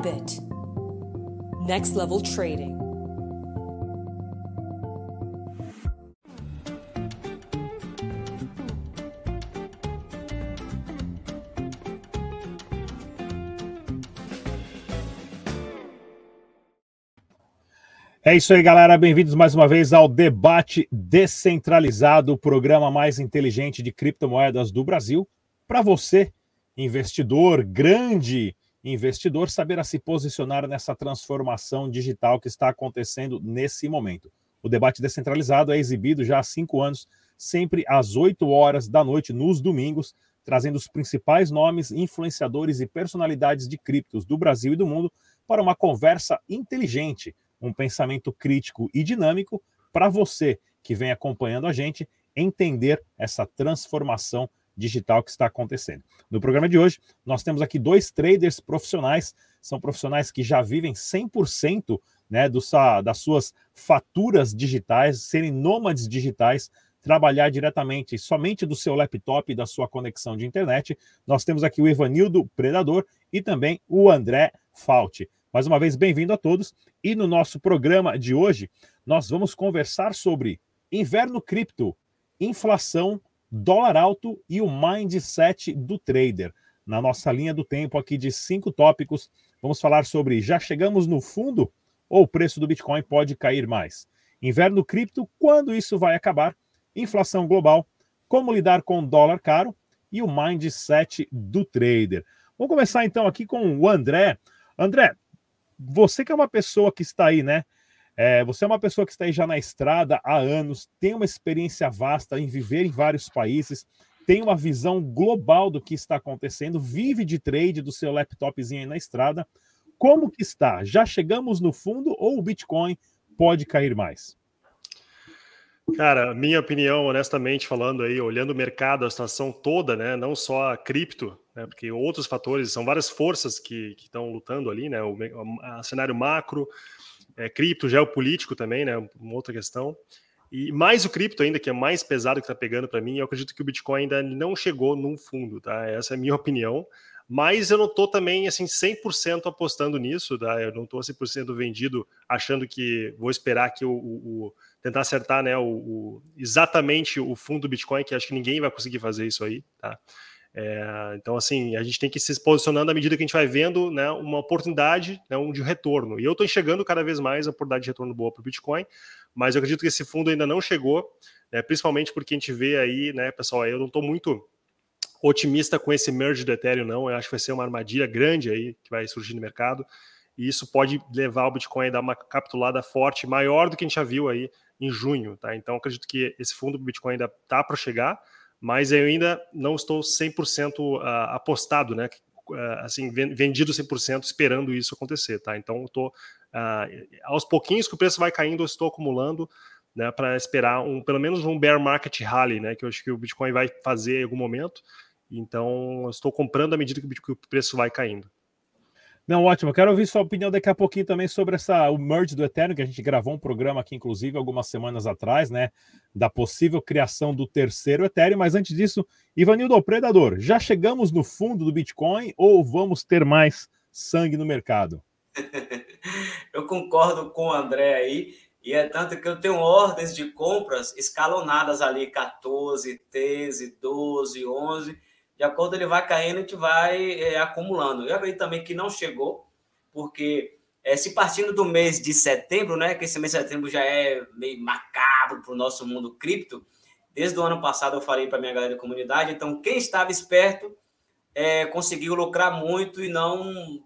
Bybit. Next level trading. É isso aí, galera. Bem-vindos mais uma vez ao Debate Descentralizado, o programa mais inteligente de criptomoedas do Brasil. Para você, investidor, grande investidor, saber a se posicionar nessa transformação digital que está acontecendo nesse momento. O Debate Descentralizado é exibido já há cinco anos, sempre às 8 horas da noite, nos domingos, trazendo os principais nomes, influenciadores e personalidades de criptos do Brasil e do mundo para uma conversa inteligente um pensamento crítico e dinâmico para você que vem acompanhando a gente entender essa transformação digital que está acontecendo. No programa de hoje, nós temos aqui dois traders profissionais, são profissionais que já vivem 100% né, do, das suas faturas digitais, serem nômades digitais, trabalhar diretamente somente do seu laptop e da sua conexão de internet. Nós temos aqui o Evanildo Predador e também o André Fault. Mais uma vez, bem-vindo a todos. E no nosso programa de hoje, nós vamos conversar sobre inverno cripto, inflação, dólar alto e o mindset do trader. Na nossa linha do tempo aqui de cinco tópicos, vamos falar sobre já chegamos no fundo ou o preço do Bitcoin pode cair mais? Inverno cripto, quando isso vai acabar? Inflação global, como lidar com dólar caro e o mindset do trader. Vamos começar então aqui com o André. André, você que é uma pessoa que está aí, né? É, você é uma pessoa que está aí já na estrada há anos, tem uma experiência vasta em viver em vários países, tem uma visão global do que está acontecendo, vive de trade do seu laptopzinho aí na estrada. Como que está? Já chegamos no fundo ou o Bitcoin pode cair mais? Cara, minha opinião, honestamente falando aí, olhando o mercado, a situação toda, né, não só a cripto, né, porque outros fatores, são várias forças que, estão lutando ali, né, o cenário macro, é, cripto, geopolítico também, né, uma outra questão, e mais o cripto ainda, que é mais pesado que está pegando para mim, eu acredito que o Bitcoin ainda não chegou num fundo, tá, essa é a minha opinião, mas eu não estou também assim 100% apostando nisso, tá? Eu não estou 100% vendido achando que vou esperar que o, o, o tentar acertar, né, o, o, exatamente o fundo do Bitcoin, que acho que ninguém vai conseguir fazer isso aí, tá? É, então, assim, a gente tem que ir se posicionando à medida que a gente vai vendo né, uma oportunidade né, um de retorno. E eu estou enxergando cada vez mais a oportunidade de retorno boa para o Bitcoin, mas eu acredito que esse fundo ainda não chegou, né, principalmente porque a gente vê aí, né, pessoal, eu não estou muito otimista com esse merge do Ethereum, não. Eu acho que vai ser uma armadilha grande aí que vai surgir no mercado. E isso pode levar o Bitcoin a dar uma capitulada forte, maior do que a gente já viu aí em junho, tá? Então acredito que esse fundo do Bitcoin ainda tá para chegar, mas eu ainda não estou 100% uh, ah, apostado, né? Uh, assim, vendido 100% esperando isso acontecer, tá? Então eu tô uh, aos pouquinhos que o preço vai caindo, eu estou acumulando né, para esperar um, pelo menos um bear market rally, né, que eu acho que o Bitcoin vai fazer em algum momento. Então, eu estou comprando à medida que o preço vai caindo. Não, ótimo. Quero ouvir sua opinião daqui a pouquinho também sobre essa, o merge do Ethereum, que a gente gravou um programa aqui, inclusive, algumas semanas atrás, né? Da possível criação do terceiro Ethereum. Mas antes disso, Ivanildo Predador, já chegamos no fundo do Bitcoin ou vamos ter mais sangue no mercado? eu concordo com o André aí. E é tanto que eu tenho ordens de compras escalonadas ali, 14, 13, 12, 11 de acordo ele vai caindo, a gente vai é, acumulando. Eu acredito também que não chegou, porque é, se partindo do mês de setembro, né, que esse mês de setembro já é meio macabro para o nosso mundo cripto, desde o ano passado eu falei para minha galera da comunidade, então quem estava esperto é, conseguiu lucrar muito e não,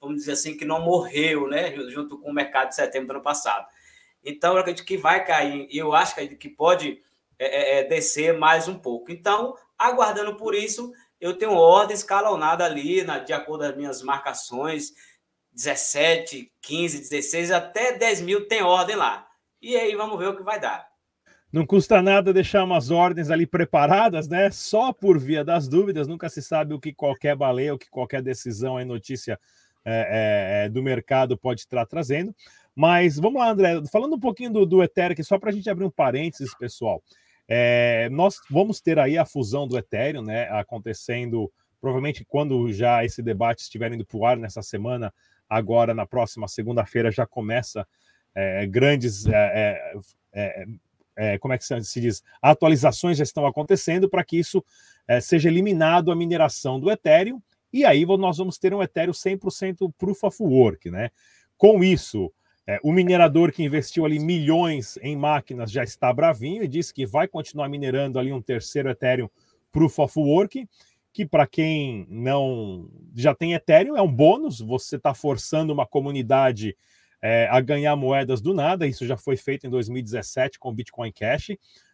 vamos dizer assim, que não morreu, né, junto com o mercado de setembro do ano passado. Então eu acredito que vai cair, e eu acho que pode é, é, é, descer mais um pouco. Então, aguardando por isso, eu tenho ordem escalonada ali, na, de acordo com as minhas marcações, 17, 15, 16, até 10 mil tem ordem lá. E aí vamos ver o que vai dar. Não custa nada deixar umas ordens ali preparadas, né? Só por via das dúvidas, nunca se sabe o que qualquer baleia, o que qualquer decisão e notícia é, é, é do mercado pode estar trazendo. Mas vamos lá, André, falando um pouquinho do, do só para a gente abrir um parênteses, pessoal. É, nós vamos ter aí a fusão do Ethereum, né, acontecendo provavelmente quando já esse debate estiver indo para o ar nessa semana, agora na próxima segunda-feira já começa é, grandes. É, é, é, como é que se diz? Atualizações já estão acontecendo para que isso seja eliminado a mineração do Ethereum. E aí nós vamos ter um Ethereum 100% Proof of Work, né? Com isso, é, o minerador que investiu ali milhões em máquinas já está bravinho e disse que vai continuar minerando ali um terceiro Ethereum Proof of Work, que para quem não já tem Ethereum é um bônus, você está forçando uma comunidade é, a ganhar moedas do nada, isso já foi feito em 2017 com o Bitcoin Cash.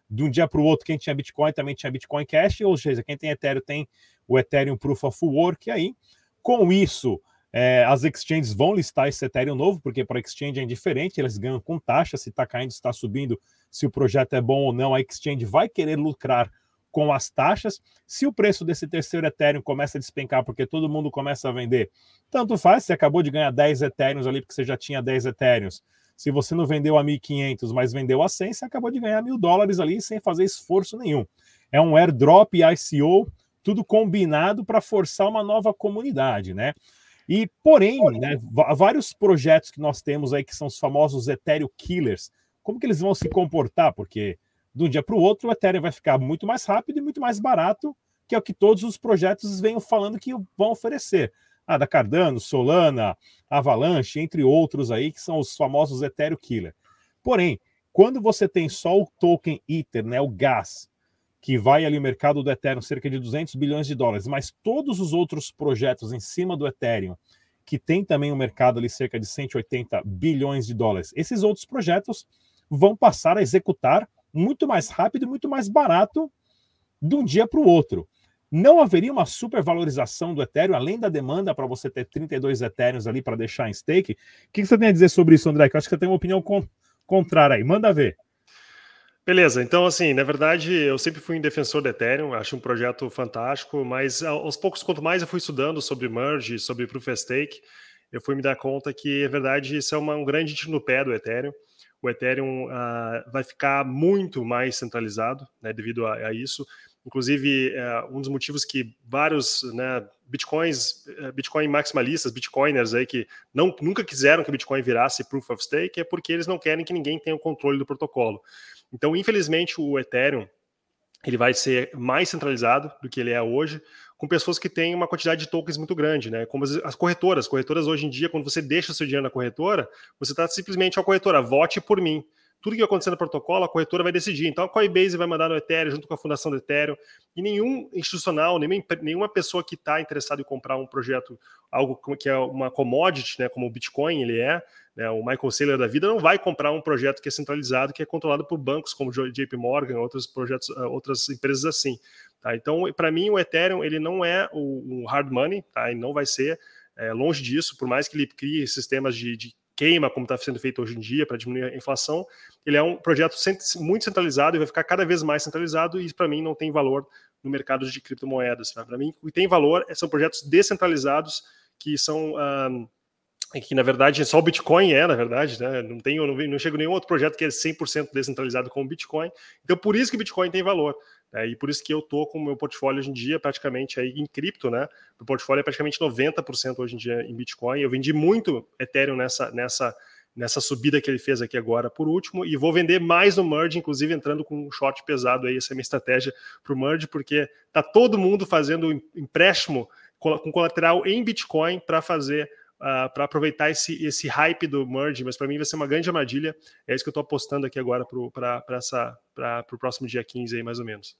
De um dia para o outro, quem tinha Bitcoin também tinha Bitcoin Cash, ou seja, quem tem Ethereum tem o Ethereum Proof of Work aí. Com isso, é, as exchanges vão listar esse Ethereum novo, porque para exchange é indiferente, eles ganham com taxa, se está caindo, se está subindo, se o projeto é bom ou não, a exchange vai querer lucrar com as taxas. Se o preço desse terceiro Ethereum começa a despencar porque todo mundo começa a vender, tanto faz, você acabou de ganhar 10 Ethereums ali porque você já tinha 10 Ethereums. Se você não vendeu a 1.500, mas vendeu a 100, você acabou de ganhar mil dólares ali sem fazer esforço nenhum. É um airdrop ICO, tudo combinado para forçar uma nova comunidade, né? E, porém, né, vários projetos que nós temos aí, que são os famosos Ethereum Killers, como que eles vão se comportar? Porque de um dia para o outro o Ethereum vai ficar muito mais rápido e muito mais barato, que é o que todos os projetos venham falando que vão oferecer. Ah, da Cardano, Solana, Avalanche, entre outros aí, que são os famosos Ethereum Killer. Porém, quando você tem só o token Ether, né, o gas, que vai ali o mercado do Ethereum cerca de 200 bilhões de dólares, mas todos os outros projetos em cima do Ethereum, que tem também um mercado ali cerca de 180 bilhões de dólares, esses outros projetos vão passar a executar muito mais rápido e muito mais barato de um dia para o outro. Não haveria uma supervalorização do Ethereum, além da demanda para você ter 32 Ethereums ali para deixar em stake? O que você tem a dizer sobre isso, André? Que eu acho que você tem uma opinião contrária aí. Manda ver. Beleza, então assim, na verdade eu sempre fui um defensor do Ethereum, acho um projeto fantástico, mas aos poucos, quanto mais eu fui estudando sobre Merge, sobre Proof of Stake, eu fui me dar conta que, na verdade, isso é uma, um grande tiro no pé do Ethereum. O Ethereum uh, vai ficar muito mais centralizado né, devido a, a isso. Inclusive, uh, um dos motivos que vários né, bitcoins, eh, bitcoin maximalistas, bitcoiners aí que não, nunca quiseram que o Bitcoin virasse Proof of Stake é porque eles não querem que ninguém tenha o controle do protocolo. Então, infelizmente, o Ethereum ele vai ser mais centralizado do que ele é hoje, com pessoas que têm uma quantidade de tokens muito grande, né? Como as, as corretoras. Corretoras hoje em dia, quando você deixa seu dinheiro na corretora, você está simplesmente a corretora, vote por mim tudo que acontecer no protocolo, a corretora vai decidir. Então, a Coinbase vai mandar no Ethereum junto com a fundação do Ethereum. E nenhum institucional, nenhuma, nenhuma pessoa que está interessada em comprar um projeto, algo que é uma commodity, né, como o Bitcoin ele é, né, o Michael Saylor da vida, não vai comprar um projeto que é centralizado, que é controlado por bancos como JP Morgan, outros projetos, ah, outras empresas assim. Tá? Então, para mim, o Ethereum ele não é o, hard money, tá? Não vai ser é, longe disso, por mais que ele crie sistemas de, de queima, como está sendo feito hoje em dia, para diminuir a inflação. Ele é um projeto muito centralizado e vai ficar cada vez mais centralizado, e para mim não tem valor no mercado de criptomoedas. Tá? Para mim, o que tem valor são projetos descentralizados que são. Um, que na verdade só o Bitcoin é, na verdade, né? Não tem, não, não chega nenhum outro projeto que é 100% descentralizado como o Bitcoin. Então, por isso que o Bitcoin tem valor. É, e por isso que eu tô com o meu portfólio hoje em dia praticamente aí em cripto, né? O portfólio é praticamente 90% hoje em dia em Bitcoin. Eu vendi muito Ethereum nessa, nessa, nessa subida que ele fez aqui agora por último, e vou vender mais no Merge, inclusive entrando com um short pesado aí, essa é a minha estratégia para o Merge, porque tá todo mundo fazendo empréstimo com colateral em Bitcoin para fazer uh, para aproveitar esse, esse hype do merge, mas para mim vai ser uma grande armadilha. É isso que eu estou apostando aqui agora para o próximo dia 15 aí, mais ou menos.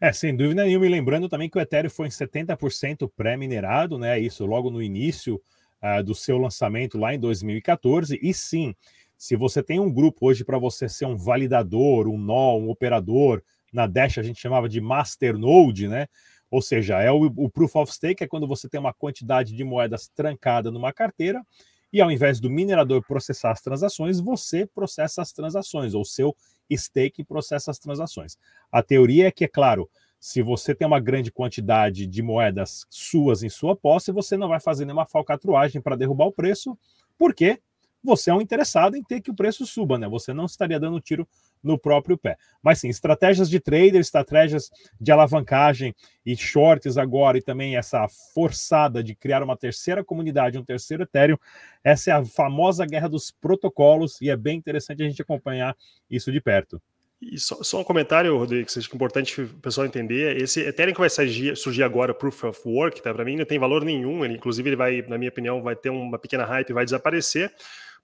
É, sem dúvida nenhuma. E lembrando também que o Ethereum foi em 70% pré-minerado, né? Isso logo no início uh, do seu lançamento lá em 2014. E sim, se você tem um grupo hoje para você ser um validador, um nó, um operador, na Dash a gente chamava de Masternode, né? Ou seja, é o, o proof of stake é quando você tem uma quantidade de moedas trancada numa carteira e ao invés do minerador processar as transações, você processa as transações, ou seu stake processa as transações. A teoria é que, é claro, se você tem uma grande quantidade de moedas suas em sua posse, você não vai fazer nenhuma falcatruagem para derrubar o preço. Por quê? Você é um interessado em ter que o preço suba, né? Você não estaria dando tiro no próprio pé. Mas sim, estratégias de trader, estratégias de alavancagem e shorts agora, e também essa forçada de criar uma terceira comunidade, um terceiro Ethereum, essa é a famosa guerra dos protocolos, e é bem interessante a gente acompanhar isso de perto. E só, só, um comentário, Rodrigo, que é importante o pessoal entender. Esse Ethereum que vai surgir, surgir agora, Proof of Work, tá? para mim não tem valor nenhum. Ele, inclusive, ele vai, na minha opinião, vai ter uma pequena hype e vai desaparecer.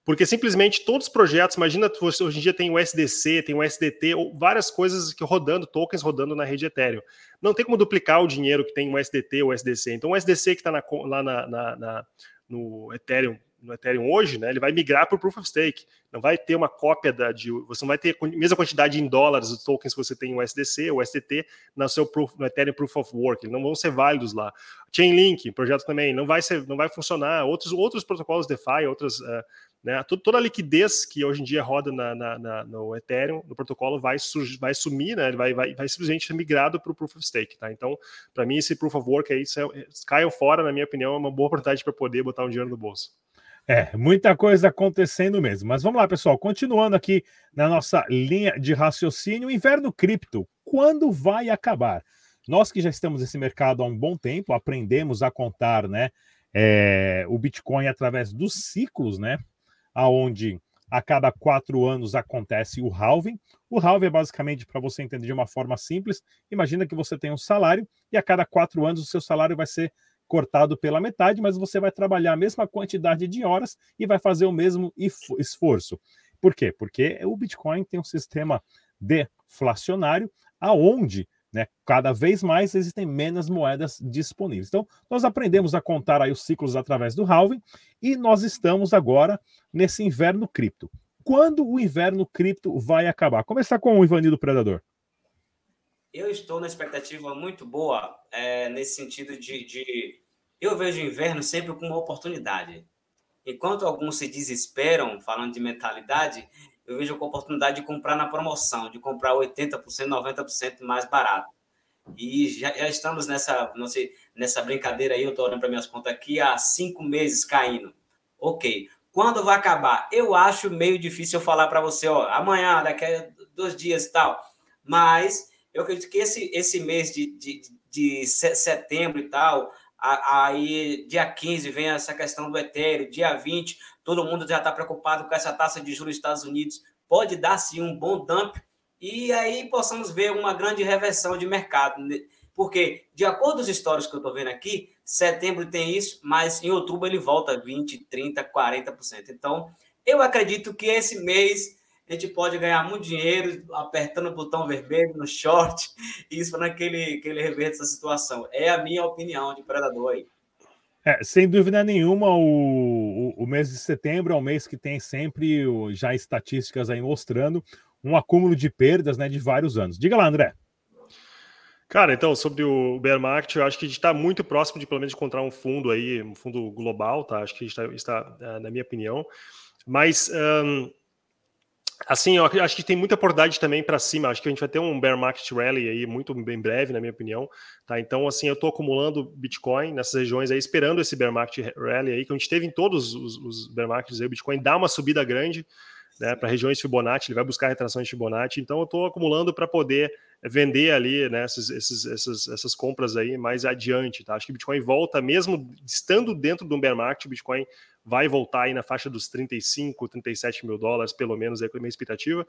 Porque simplesmente todos os projetos, imagina, hoje em dia tem o SDC, tem o SDT, várias coisas que rodando, tokens rodando na rede Ethereum. Não tem como duplicar o dinheiro que tem o SDT ou o SDC. Então, o SDC que está lá na, na, na, no Ethereum no Ethereum hoje, né, ele vai migrar para o Proof of Stake. Não vai ter uma cópia da de, você não vai ter a mesma quantidade em dólares de tokens que você tem no USDC ou SDT no seu proof, no Ethereum Proof of Work. Eles não vão ser válidos lá. Chainlink, projeto também, não vai ser, não vai funcionar. Outros outros protocolos DeFi, outras uh, né, toda a liquidez que hoje em dia roda na, na, na no Ethereum, no protocolo, vai, vai sumir, né, vai, vai, vai simplesmente ser migrado para o Proof of Stake. Tá? Então, para mim, esse Proof of Work aí, é, caiam fora, na minha opinião, é uma boa oportunidade para poder botar um dinheiro no bolso. É, muita coisa acontecendo mesmo. Mas vamos lá, pessoal. Continuando aqui na nossa linha de raciocínio, inverno cripto, quando vai acabar? Nós que já estamos nesse mercado há um bom tempo, aprendemos a contar, né, é, o Bitcoin através dos ciclos, né, aonde a cada quatro anos acontece o halving. O halving é basicamente, para você entender de uma forma simples, imagina que você tem um salário e a cada quatro anos o seu salário vai ser cortado pela metade, mas você vai trabalhar a mesma quantidade de horas e vai fazer o mesmo esforço. Por quê? Porque o Bitcoin tem um sistema deflacionário aonde né, cada vez mais existem menos moedas disponíveis. Então, nós aprendemos a contar aí os ciclos através do halving e nós estamos agora nesse inverno cripto. Quando o inverno cripto vai acabar? Começar com o Ivanildo Predador. Eu estou na expectativa muito boa é, nesse sentido de, de, Eu vejo o inverno sempre como uma oportunidade. Enquanto alguns se desesperam, falando de mentalidade, eu vejo a oportunidade de comprar na promoção, de comprar 80%, 90% mais barato. E já, já, estamos nessa, não sei, nessa brincadeira aí, eu estou olhando para minhas contas aqui, há cinco meses caindo. Ok. Quando vai acabar? Eu acho meio difícil eu falar para você, ó, amanhã, daqui a dois dias e tal. Mas eu acredito que esse, esse mês de, de, de setembro e tal, aí dia 15 vem essa questão do Ethereum, dia 20 todo mundo já está preocupado com essa taxa de juros dos Estados Unidos, pode dar sim um bom dump e aí possamos ver uma grande reversão de mercado. Né? Porque, de acordo com os histórios que eu estou vendo aqui, setembro tem isso, mas em outubro ele volta 20%, 30%, 40%. Então, eu acredito que esse mês a gente pode ganhar muito dinheiro apertando o botão vermelho no short, isso para que ele, que ele reverta essa situação. É a minha opinião de predador aí. É, sem dúvida nenhuma, o, o, o, mês de setembro é um mês que tem sempre já estatísticas aí mostrando um acúmulo de perdas né, de vários anos. Diga lá, André. Cara, então, sobre o bear market, eu acho que a gente está muito próximo de, pelo menos, encontrar um fundo aí, um fundo global, tá? Acho que a gente está, está é, na minha opinião. Mas, um, Assim, eu acho que tem muita oportunidade também para cima. Acho que a gente vai ter um bear market rally aí muito bem breve, na minha opinião. Tá? Então, assim, eu estou acumulando Bitcoin nessas regiões aí, esperando esse bear market rally aí, que a gente teve em todos os, os bear markets aí. O Bitcoin dá uma subida grande né, para regiões Fibonacci, ele vai buscar retrações de Fibonacci. Então, eu estou acumulando para poder vender ali né, esses, esses, essas, essas compras aí mais adiante. Tá? Acho que o Bitcoin volta, mesmo estando dentro do bear market, o Bitcoin vai voltar aí na faixa dos 35, 37 mil dólares, pelo menos, é a minha expectativa.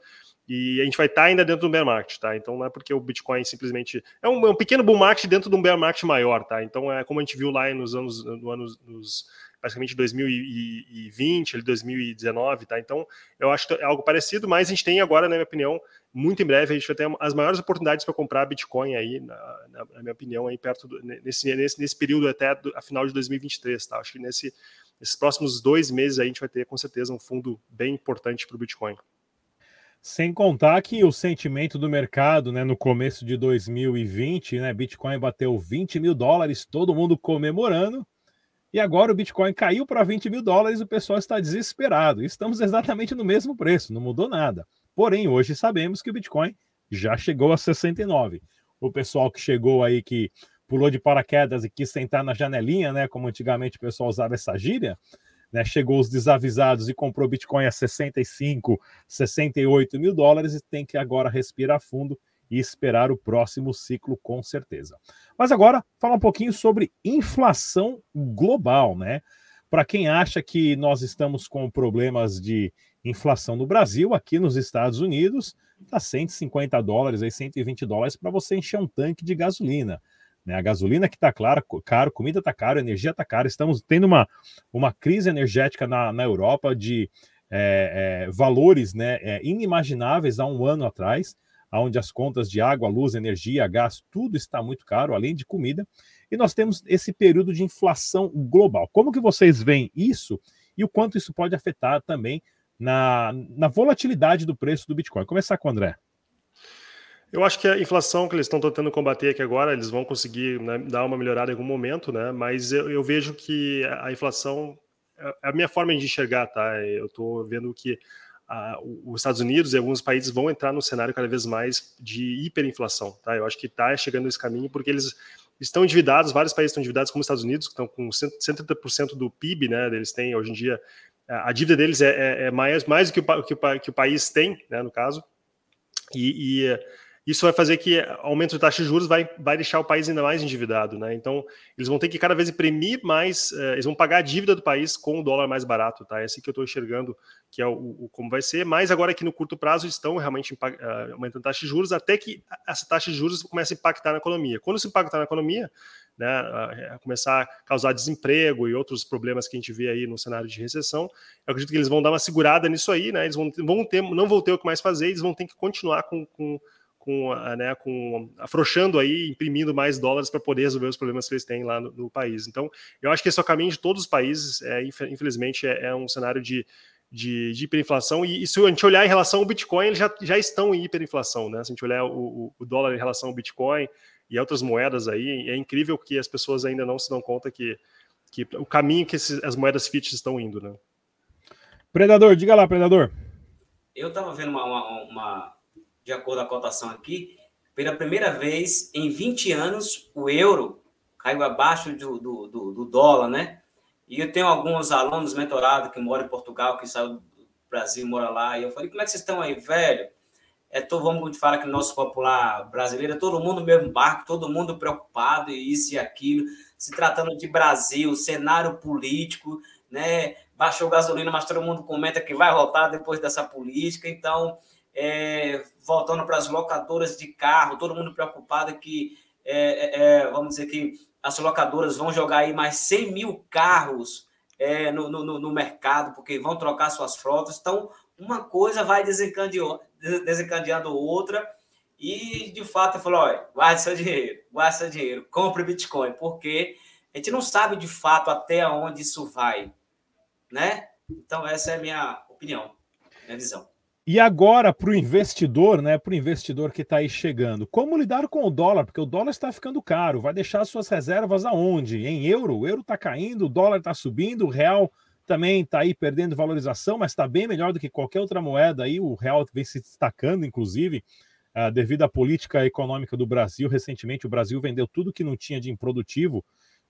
E a gente vai estar ainda dentro do bear market, tá? Então não é porque o Bitcoin simplesmente. É um, é um pequeno bull market dentro de um bear market maior, tá? Então é como a gente viu lá nos anos. No anos nos, basicamente 2020, 2019, tá? Então, eu acho que é algo parecido, mas a gente tem agora, na minha opinião, muito em breve, a gente vai ter as maiores oportunidades para comprar Bitcoin aí, na, na, minha opinião, aí perto do, nesse, nesse, nesse período até a final de 2023, tá? Acho que nesse, nesses próximos dois meses a gente vai ter com certeza um fundo bem importante para o Bitcoin. Sem contar que o sentimento do mercado, né, no começo de 2020, né, Bitcoin bateu 20 mil dólares, todo mundo comemorando, e agora o Bitcoin caiu para 20 mil dólares, o pessoal está desesperado. Estamos exatamente no mesmo preço, não mudou nada. Porém, hoje sabemos que o Bitcoin já chegou a 69. O pessoal que chegou aí, que pulou de paraquedas e quis sentar na janelinha, né? Como antigamente o pessoal usava essa gíria, né, chegou os desavisados e comprou Bitcoin a 65, 68 mil dólares e tem que agora respirar fundo e esperar o próximo ciclo, com certeza. Mas agora, falar um pouquinho sobre inflação global, né? Para quem acha que nós estamos com problemas de inflação no Brasil, aqui nos Estados Unidos, está 150 dólares, aí 120 dólares para você encher um tanque de gasolina. Né? A gasolina que está caro, comida está caro, energia está cara. Estamos tendo uma, uma crise energética na, na Europa de é, é, valores né, é, inimagináveis há um ano atrás, onde as contas de água, luz, energia, gás, tudo está muito caro, além de comida. E nós temos esse período de inflação global. Como que vocês veem isso e o quanto isso pode afetar também na, na volatilidade do preço do Bitcoin? Começar com o André. Eu acho que a inflação que eles estão tentando combater aqui agora, eles vão conseguir né, dar uma melhorada em algum momento, né? Mas eu, eu, vejo que a inflação é, é a minha forma de enxergar, tá? Eu estou vendo que a, os Estados Unidos e alguns países vão entrar no cenário cada vez mais de hiperinflação, tá? Eu acho que está chegando nesse caminho porque eles estão endividados, vários países estão endividados, como os Estados Unidos, que estão com 130% do PIB, né? Eles têm hoje em dia a dívida deles é, é, é mais, mais do que o, que o, que o país tem, né? No caso, e, e isso vai fazer que aumento de taxa de juros vai, vai deixar o país ainda mais endividado, né? Então, eles vão ter que cada vez imprimir mais, uh, eles vão pagar a dívida do país com o dólar mais barato, tá? É assim que eu estou enxergando que é o, o, como vai ser, mas agora aqui no curto prazo estão realmente uh, aumentando taxa de juros até que essa taxa de juros comece a impactar na economia. Quando se impactar na economia, né, uh, começar a causar desemprego e outros problemas que a gente vê aí no cenário de recessão, eu acredito que eles vão dar uma segurada nisso aí, né? Eles vão, vão ter, não vão ter o que mais fazer, eles vão ter que continuar com, com com, né, com afrouxando aí, imprimindo mais dólares para poder resolver os problemas que eles têm lá no, no, país. Então, eu acho que esse é o caminho de todos os países. É, infelizmente, é, é um cenário de, de, de, hiperinflação. E, e, se a gente olhar em relação ao Bitcoin, eles já, já estão em hiperinflação. Né? Se a gente olhar o, o dólar em relação ao Bitcoin e outras moedas aí, é incrível que as pessoas ainda não se dão conta que, que o caminho que esses, as moedas fiat estão indo. Né? Predador, diga lá, Predador. Eu estava vendo uma, uma, uma de acordo com a cotação aqui, pela primeira vez em 20 anos, o euro caiu abaixo do, do, do, do dólar, né? E eu tenho alguns alunos mentorados que moram em Portugal, que saiu do Brasil, mora lá, e eu falei, como é que vocês estão aí, velho? É, todo, vamos falar que o nosso popular brasileiro é todo mundo no mesmo barco, todo mundo preocupado, e isso e aquilo, se tratando de Brasil, cenário político, né? Baixou gasolina, mas todo mundo comenta que vai voltar depois dessa política, então é, voltando para as locadoras de carro, todo mundo preocupado que, é, é, é, vamos dizer que as locadoras vão jogar aí mais 100 mil carros é, no, no, no, mercado, porque vão trocar suas frotas. Então, uma coisa vai desencadeando, outra, e de fato eu falo: guarde seu dinheiro, guarde seu dinheiro, compre Bitcoin, porque a gente não sabe de fato até onde isso vai, né? Então, essa é a minha opinião, minha visão. E agora, para o investidor, né? Para o investidor que está aí chegando, como lidar com o dólar? Porque o dólar está ficando caro. Vai deixar suas reservas aonde? Em euro? O euro está caindo, o dólar está subindo, o real também está aí perdendo valorização, mas está bem melhor do que qualquer outra moeda aí. O real vem se destacando, inclusive, uh, devido à política econômica do Brasil. Recentemente, o Brasil vendeu tudo que não tinha de improdutivo,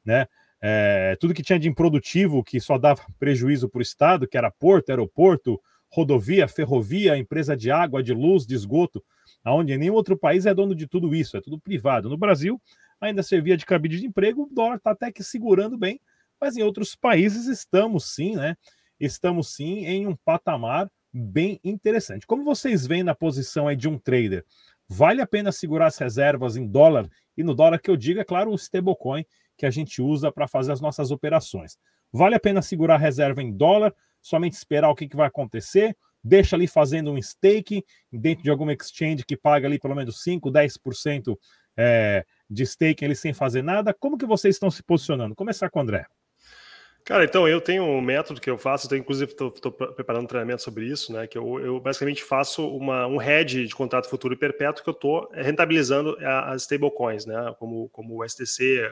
né? É, tudo que tinha de improdutivo, que só dava prejuízo para o Estado, que era porto, aeroporto, rodovia, ferrovia, empresa de água, de luz, de esgoto, aonde nenhum outro país é dono de tudo isso, é tudo privado. No Brasil, ainda servia de cabide de emprego, o dólar está até que segurando bem, mas em outros países estamos sim, né? Estamos sim em um patamar bem interessante. Como vocês veem na posição aí de um trader, vale a pena segurar as reservas em dólar? E no dólar que eu digo, é claro, o stablecoin que a gente usa para fazer as nossas operações. Vale a pena segurar a reserva em dólar? Somente esperar o que, que vai acontecer, deixa ali fazendo um stake dentro de alguma exchange que paga ali pelo menos 5, 10% é, de stake ali sem fazer nada. Como que vocês estão se posicionando? Começar com o André. Cara, então eu tenho um método que eu faço, eu inclusive estou preparando um treinamento sobre isso, né? Que eu, eu basicamente faço uma, um hedge de contrato futuro e perpétuo que eu estou rentabilizando as stablecoins, né? Como, como o STC,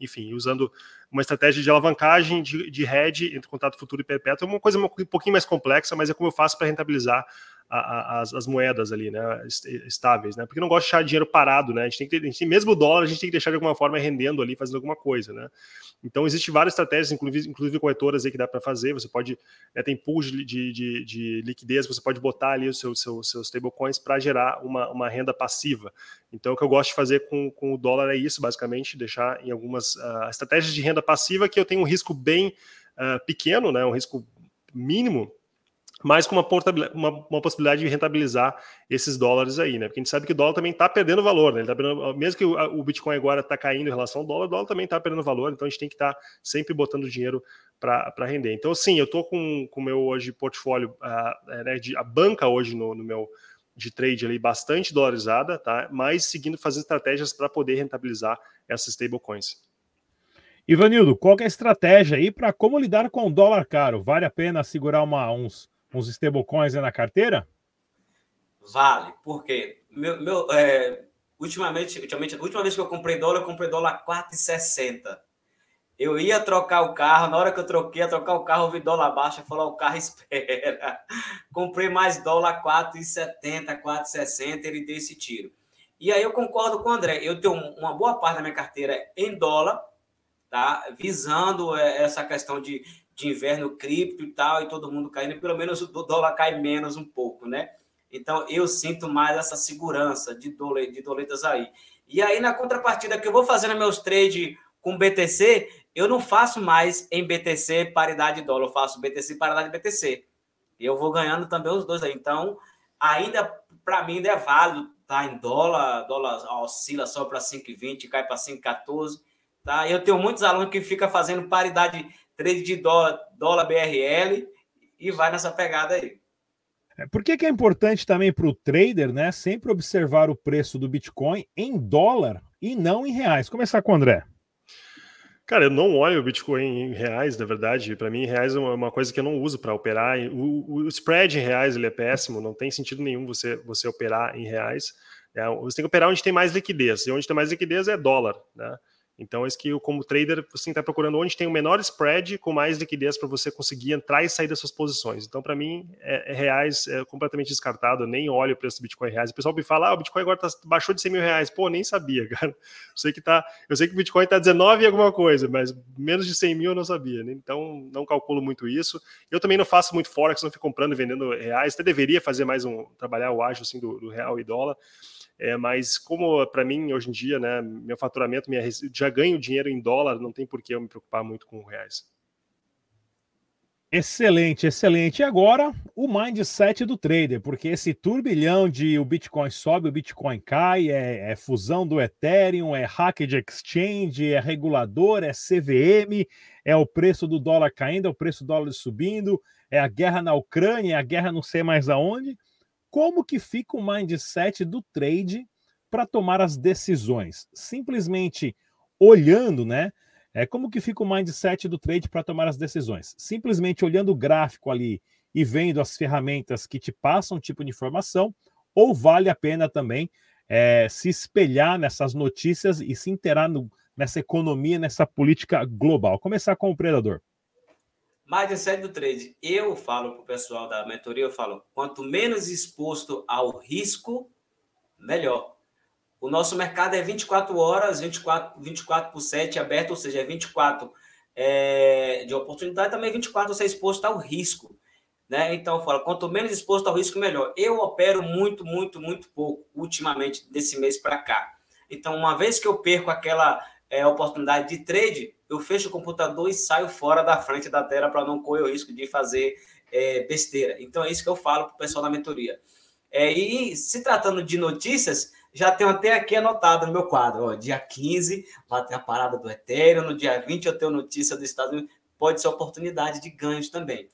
enfim, usando uma estratégia de alavancagem de, de hedge entre contrato futuro e perpétuo. É uma coisa um pouquinho mais complexa, mas é como eu faço para rentabilizar as, as, moedas ali, né, estáveis, né, porque não gosto de deixar dinheiro parado, né, a gente tem que ter, gente, mesmo o dólar, a gente tem que deixar de alguma forma rendendo ali, fazendo alguma coisa, né. Então, existe várias estratégias, inclusive, inclusive corretoras aí que dá para fazer, você pode, né, tem pools de, de, de, de, liquidez, você pode botar ali os seus, seus, seus stablecoins para gerar uma, uma renda passiva. Então, o que eu gosto de fazer com, com o dólar é isso, basicamente, deixar em algumas uh, estratégias de renda passiva que eu tenho um risco bem uh, pequeno, né, um risco mínimo, mas com uma, uma, uma, possibilidade de rentabilizar esses dólares aí, né? Porque a gente sabe que o dólar também está perdendo valor, né? Tá perdendo, mesmo que o, o, Bitcoin agora está caindo em relação ao dólar, o dólar também está perdendo valor, então a gente tem que estar tá sempre botando dinheiro para render. Então, sim, eu estou com o meu hoje portfólio, uh, né, de, a banca hoje no, no, meu de trade ali bastante dolarizada, tá? Mas seguindo fazendo estratégias para poder rentabilizar essas stablecoins. Ivanildo, qual é a estratégia aí para como lidar com o dólar caro? Vale a pena segurar uma, uns uns stablecoins na carteira? Vale, porque meu, meu, é, ultimamente, ultimamente, a última vez que eu comprei dólar, eu comprei dólar 4,60. Eu ia trocar o carro, na hora que eu troquei, a trocar o carro, eu vi dólar baixo, falou, o carro espera. comprei mais dólar 4,70, 4,60, ele deu esse tiro. E aí eu concordo com o André, eu tenho uma boa parte da minha carteira em dólar, tá? Visando é, essa questão de de inverno cripto e tal, e todo mundo caindo, pelo menos o dólar cai menos um pouco, né? Então eu sinto mais essa segurança de, dole, de doletas aí. E aí, na contrapartida que eu vou fazendo meus trades com BTC, eu não faço mais em BTC paridade dólar, eu faço BTC paridade BTC. Eu vou ganhando também os dois aí. Então, ainda, para mim, ainda é válido, tá? Em dólar, dólar oscila só para 5,20, cai para 5,14. Tá? Eu tenho muitos alunos que ficam fazendo paridade trade de dólar, dólar BRL e vai nessa pegada aí. É, por que, que é importante também para o trader, né? Sempre observar o preço do Bitcoin em dólar e não em reais. Começar com o André. Cara, eu não olho o Bitcoin em reais, na verdade. Para mim, reais é uma coisa que eu não uso para operar. O, o, spread em reais ele é péssimo, não tem sentido nenhum você, você operar em reais. É, você tem que operar onde tem mais liquidez, e onde tem mais liquidez é dólar. Né? Então, é isso que como trader, você está procurando onde tem o menor spread com mais liquidez para você conseguir entrar e sair das suas posições. Então, para mim, é, é, reais é completamente descartado, eu nem olho o preço do Bitcoin reais. O pessoal me fala, ah, o Bitcoin agora tá, baixou de 100 mil reais. Pô, nem sabia, cara. Eu sei que, tá, eu sei que o Bitcoin está 19 e alguma coisa, mas menos de 100 mil eu não sabia. Né? Então, não calculo muito isso. Eu também não faço muito Forex, não fico comprando e vendendo reais. Até deveria fazer mais um, trabalhar o ágio assim, do, do real e dólar. É, mas como para mim hoje em dia, né, meu faturamento, minha, já ganho dinheiro em dólar, não tem por que eu me preocupar muito com reais. Excelente, excelente. E agora o mindset do trader, porque esse turbilhão de o Bitcoin sobe, o Bitcoin cai, é, é fusão do Ethereum, é hack de exchange, é regulador, é CVM, é o preço do dólar caindo, é o preço do dólar subindo, é a guerra na Ucrânia, é a guerra não sei mais aonde como que fica o mindset do trade para tomar as decisões? Simplesmente olhando, né? É como que fica o mindset do trade para tomar as decisões? Simplesmente olhando o gráfico ali e vendo as ferramentas que te passam um tipo de informação, ou vale a pena também é, se espelhar nessas notícias e se interar no, nessa economia, nessa política global? Começar com o predador. Mindset do trade. Eu falo para o pessoal da mentoria, eu falo, quanto menos exposto ao risco, melhor. O nosso mercado é 24 horas, 24, 24 por 7 aberto, ou seja, é 24 é, de oportunidade, também 24 você é exposto ao risco. Né? Então, falo, quanto menos exposto ao risco, melhor. Eu opero muito, muito, muito pouco, ultimamente, desse mês para cá. Então, uma vez que eu perco aquela é, oportunidade de trade, eu fecho o computador e saio fora da frente da tela para não correr o risco de fazer é, besteira. Então é isso que eu falo para o pessoal da mentoria. É, e se tratando de notícias, já tenho até aqui anotado no meu quadro. Ó, dia 15 vai ter a parada do Ethereum, no dia 20 eu tenho notícia dos Estados Unidos, pode ser oportunidade de ganhos também.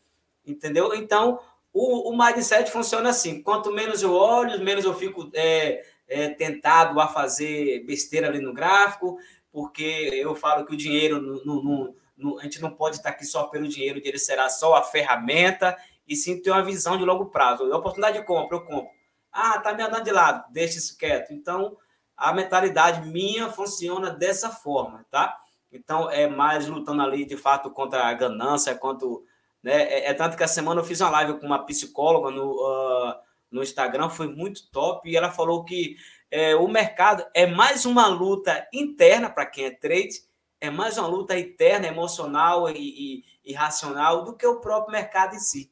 Entendeu? Então, o, o mindset funciona assim: quanto menos eu olho, menos eu fico é, é, tentado a fazer besteira ali no gráfico, porque eu falo que o dinheiro, no, no, no, a gente não pode estar aqui só pelo dinheiro, o dinheiro será só a ferramenta, e sim ter uma visão de longo prazo. A oportunidade de compra, eu compro. Ah, tá me andando de lado, deixa isso quieto. Então, a mentalidade minha funciona dessa forma, tá? Então, é mais lutando ali, de fato, contra a ganância, quanto... Né? É, é tanto que a semana eu fiz uma live com uma psicóloga no, uh, no Instagram, foi muito top. E ela falou que é, o mercado é mais uma luta interna para quem é trade, é mais uma luta interna, emocional e, e, e, racional do que o próprio mercado em si.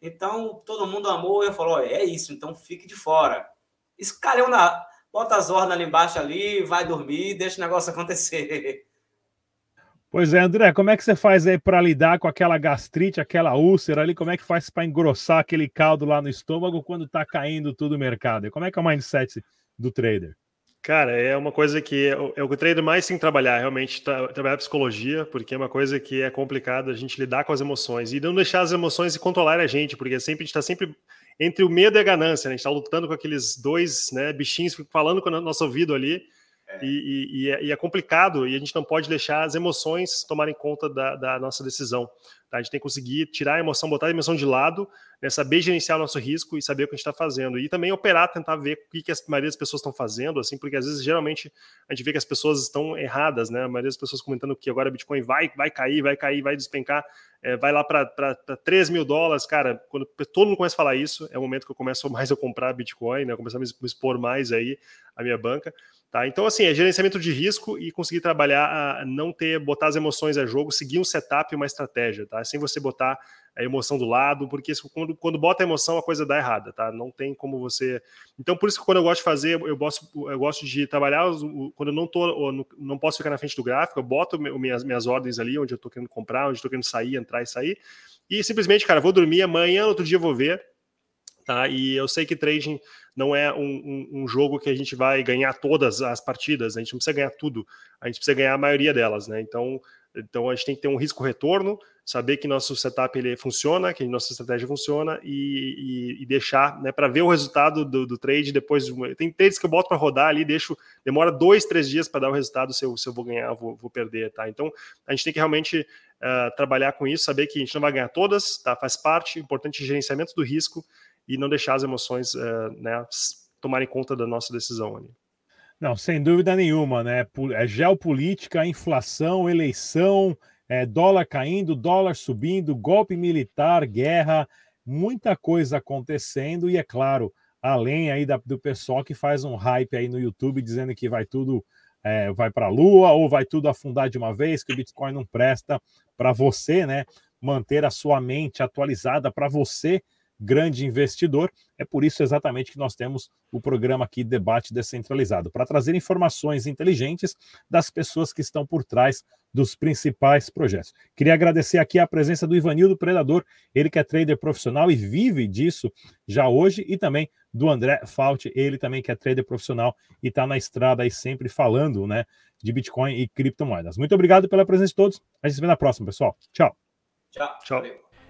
Então, todo mundo amou, eu falo, é isso, então fique de fora. Escalhão na. Bota as ordens ali embaixo ali, vai dormir, deixa o negócio acontecer. Pois é, André, como é que você faz aí para lidar com aquela gastrite, aquela úlcera ali? Como é que faz para engrossar aquele caldo lá no estômago quando está caindo tudo o mercado? Como é que é o mindset do trader? Cara, é uma coisa que é o, é o trader mais tem que trabalhar, realmente, tra trabalhar psicologia, porque é uma coisa que é complicado a gente lidar com as emoções e não deixar as emoções controlar a gente, porque sempre a gente está sempre entre o medo e a ganância, né? a gente está lutando com aqueles dois né, bichinhos falando com o nosso ouvido ali, é. E, e, é, e, é, complicado e a gente não pode deixar as emoções tomarem conta da, da nossa decisão. Tá? A gente tem que conseguir tirar a emoção, botar a emoção de lado, né? saber gerenciar o nosso risco e saber o que a gente está fazendo. E também operar, tentar ver o que, que a maioria das pessoas estão fazendo, assim, porque às vezes, geralmente, a gente vê que as pessoas estão erradas, né? A maioria das pessoas comentando que agora Bitcoin vai, vai cair, vai cair, vai despencar, é, vai lá para 3 mil dólares. Cara, quando todo mundo começa a falar isso, é o momento que eu começo mais a comprar Bitcoin, né? Começar a me expor mais aí a minha banca. Tá? Então, assim, é gerenciamento de risco e conseguir trabalhar não ter, botar as emoções a jogo, seguir um setup e uma estratégia, tá? Sem você botar a emoção do lado, porque quando, quando bota a emoção, a coisa dá errada, tá? Não tem como você. Então, por isso que quando eu gosto de fazer, eu gosto, eu gosto de trabalhar, quando eu não tô, não posso ficar na frente do gráfico, eu boto minhas, minhas ordens ali, onde eu tô querendo comprar, onde eu tô querendo sair, entrar e sair, e simplesmente, cara, vou dormir amanhã, outro dia eu vou ver, Tá? E eu sei que trading não é um, um, um, jogo que a gente vai ganhar todas as partidas, a gente não precisa ganhar tudo, a gente precisa ganhar a maioria delas, né? Então, então a gente tem que ter um risco-retorno, saber que nosso setup ele funciona, que nossa estratégia funciona e, e, e deixar né, para ver o resultado do, do, trade depois. Tem trades que eu boto para rodar ali, deixo, demora dois, três dias para dar o resultado se eu, se eu vou ganhar, vou, vou perder, tá? Então a gente tem que realmente uh, trabalhar com isso, saber que a gente não vai ganhar todas, tá? Faz parte, importante gerenciamento do risco e não deixar as emoções uh, né, tomarem conta da nossa decisão ali. Não, sem dúvida nenhuma, né? É geopolítica, inflação, eleição, é, dólar caindo, dólar subindo, golpe militar, guerra, muita coisa acontecendo, e é claro, além aí da, do pessoal que faz um hype aí no YouTube dizendo que vai tudo é, vai para a lua ou vai tudo afundar de uma vez, que o Bitcoin não presta para você, né? Manter a sua mente atualizada para você grande investidor. É por isso exatamente que nós temos o programa aqui Debate Descentralizado, para trazer informações inteligentes das pessoas que estão por trás dos principais projetos. Queria agradecer aqui a presença do Ivanildo Predador, ele que é trader profissional e vive disso já hoje, e também do André Fault, ele também que é trader profissional e está na estrada aí sempre falando né, de Bitcoin e criptomoedas. Muito obrigado pela presença de todos. A gente se vê na próxima, pessoal. Tchau. Tchau. Tchau.